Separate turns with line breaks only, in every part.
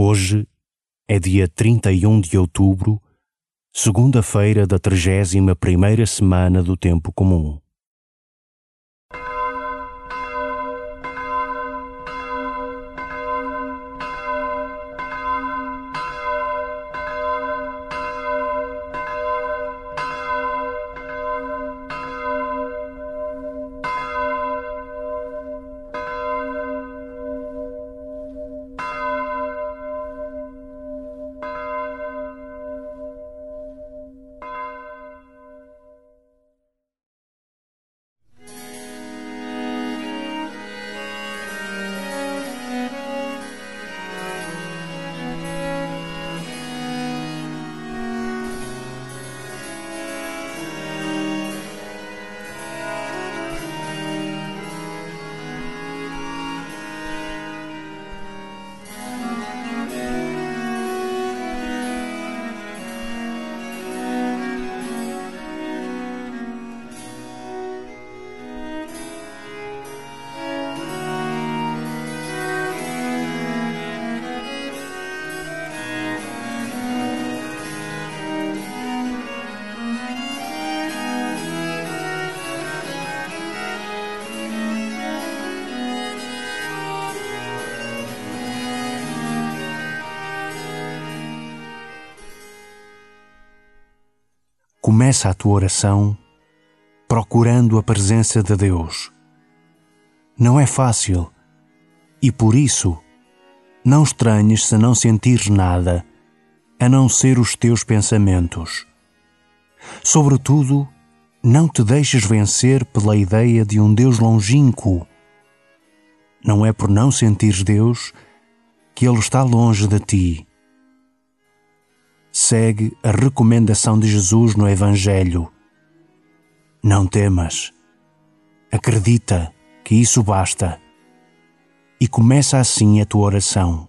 Hoje é dia 31 de outubro, segunda-feira da 31 primeira semana do tempo comum. Começa a tua oração procurando a presença de Deus. Não é fácil e por isso não estranhes se não sentires nada a não ser os teus pensamentos. Sobretudo, não te deixes vencer pela ideia de um Deus longínquo. Não é por não sentires Deus que Ele está longe de ti segue a recomendação de Jesus no Evangelho. Não temas. Acredita que isso basta. E começa assim a tua oração.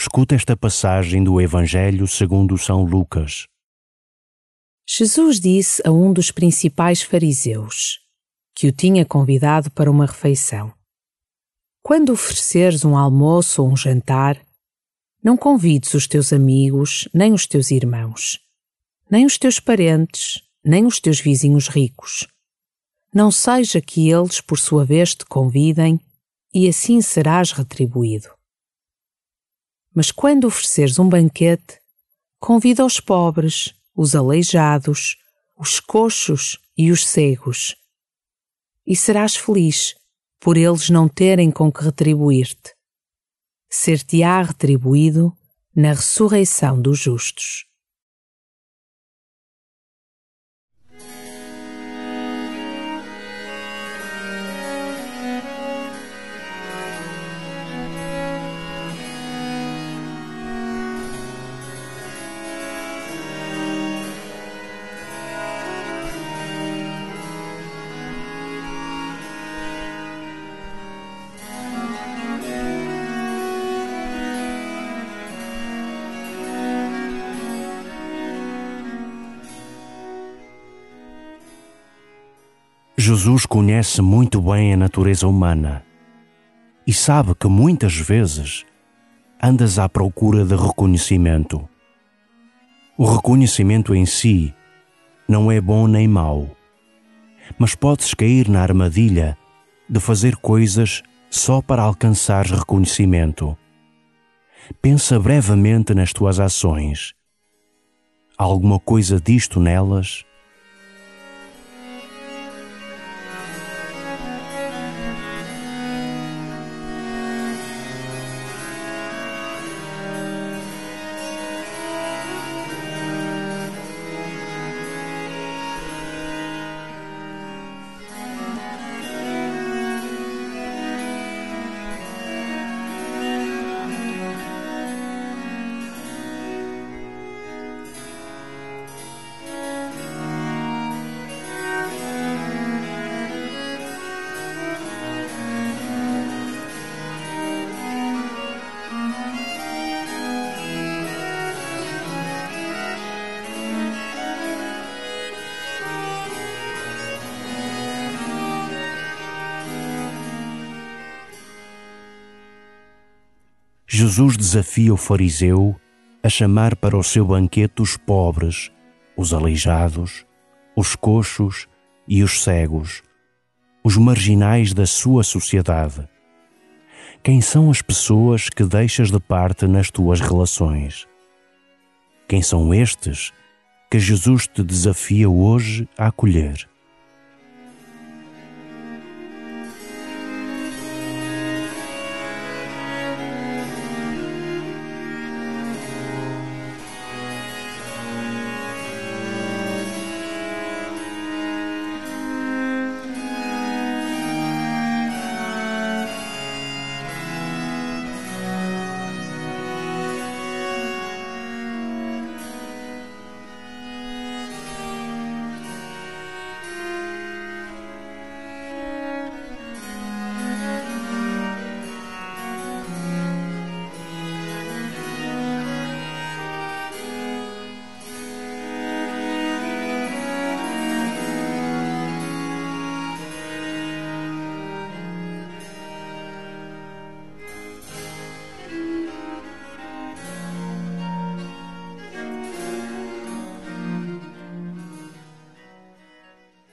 Escuta esta passagem do Evangelho segundo São Lucas.
Jesus disse a um dos principais fariseus, que o tinha convidado para uma refeição: Quando ofereceres um almoço ou um jantar, não convides os teus amigos, nem os teus irmãos, nem os teus parentes, nem os teus vizinhos ricos. Não seja que eles, por sua vez, te convidem, e assim serás retribuído. Mas quando ofereceres um banquete, convida os pobres, os aleijados, os coxos e os cegos. E serás feliz por eles não terem com que retribuir-te. Ser-te-á retribuído na ressurreição dos justos.
Jesus conhece muito bem a natureza humana e sabe que muitas vezes andas à procura de reconhecimento. O reconhecimento em si não é bom nem mau, mas podes cair na armadilha de fazer coisas só para alcançar reconhecimento. Pensa brevemente nas tuas ações. Há alguma coisa disto nelas? Jesus desafia o fariseu a chamar para o seu banquete os pobres, os aleijados, os coxos e os cegos, os marginais da sua sociedade. Quem são as pessoas que deixas de parte nas tuas relações? Quem são estes que Jesus te desafia hoje a acolher?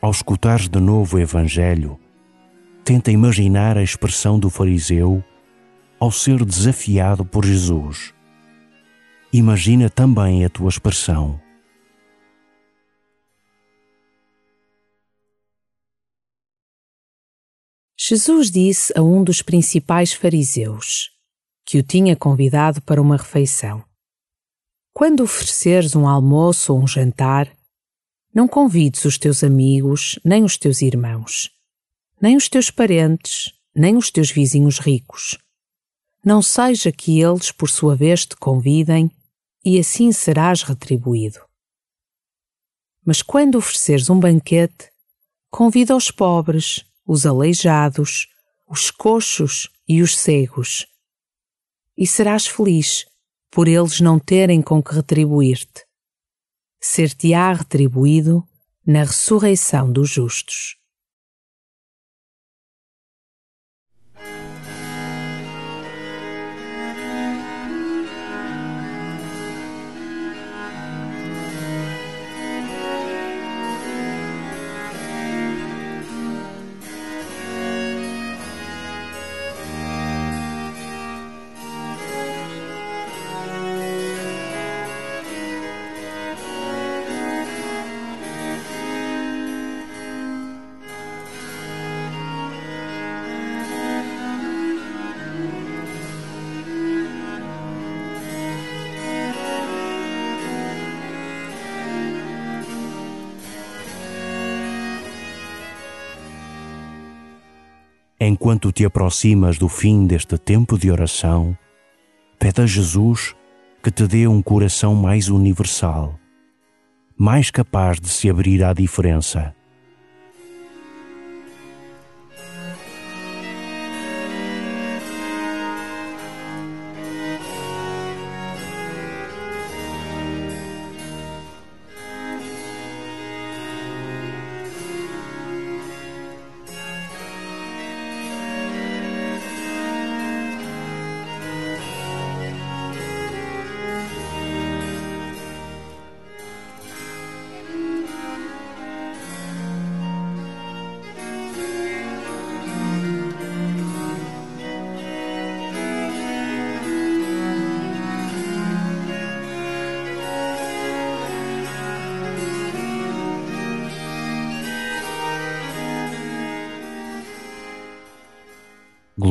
Ao escutares de novo o Evangelho, tenta imaginar a expressão do fariseu ao ser desafiado por Jesus. Imagina também a tua expressão.
Jesus disse a um dos principais fariseus, que o tinha convidado para uma refeição: Quando ofereceres um almoço ou um jantar, não convides os teus amigos, nem os teus irmãos, nem os teus parentes, nem os teus vizinhos ricos. Não seja que eles, por sua vez, te convidem e assim serás retribuído. Mas quando ofereceres um banquete, convida os pobres, os aleijados, os coxos e os cegos. E serás feliz por eles não terem com que retribuir-te ser-te-á retribuído na ressurreição dos justos.
Enquanto te aproximas do fim deste tempo de oração, pede a Jesus que te dê um coração mais universal, mais capaz de se abrir à diferença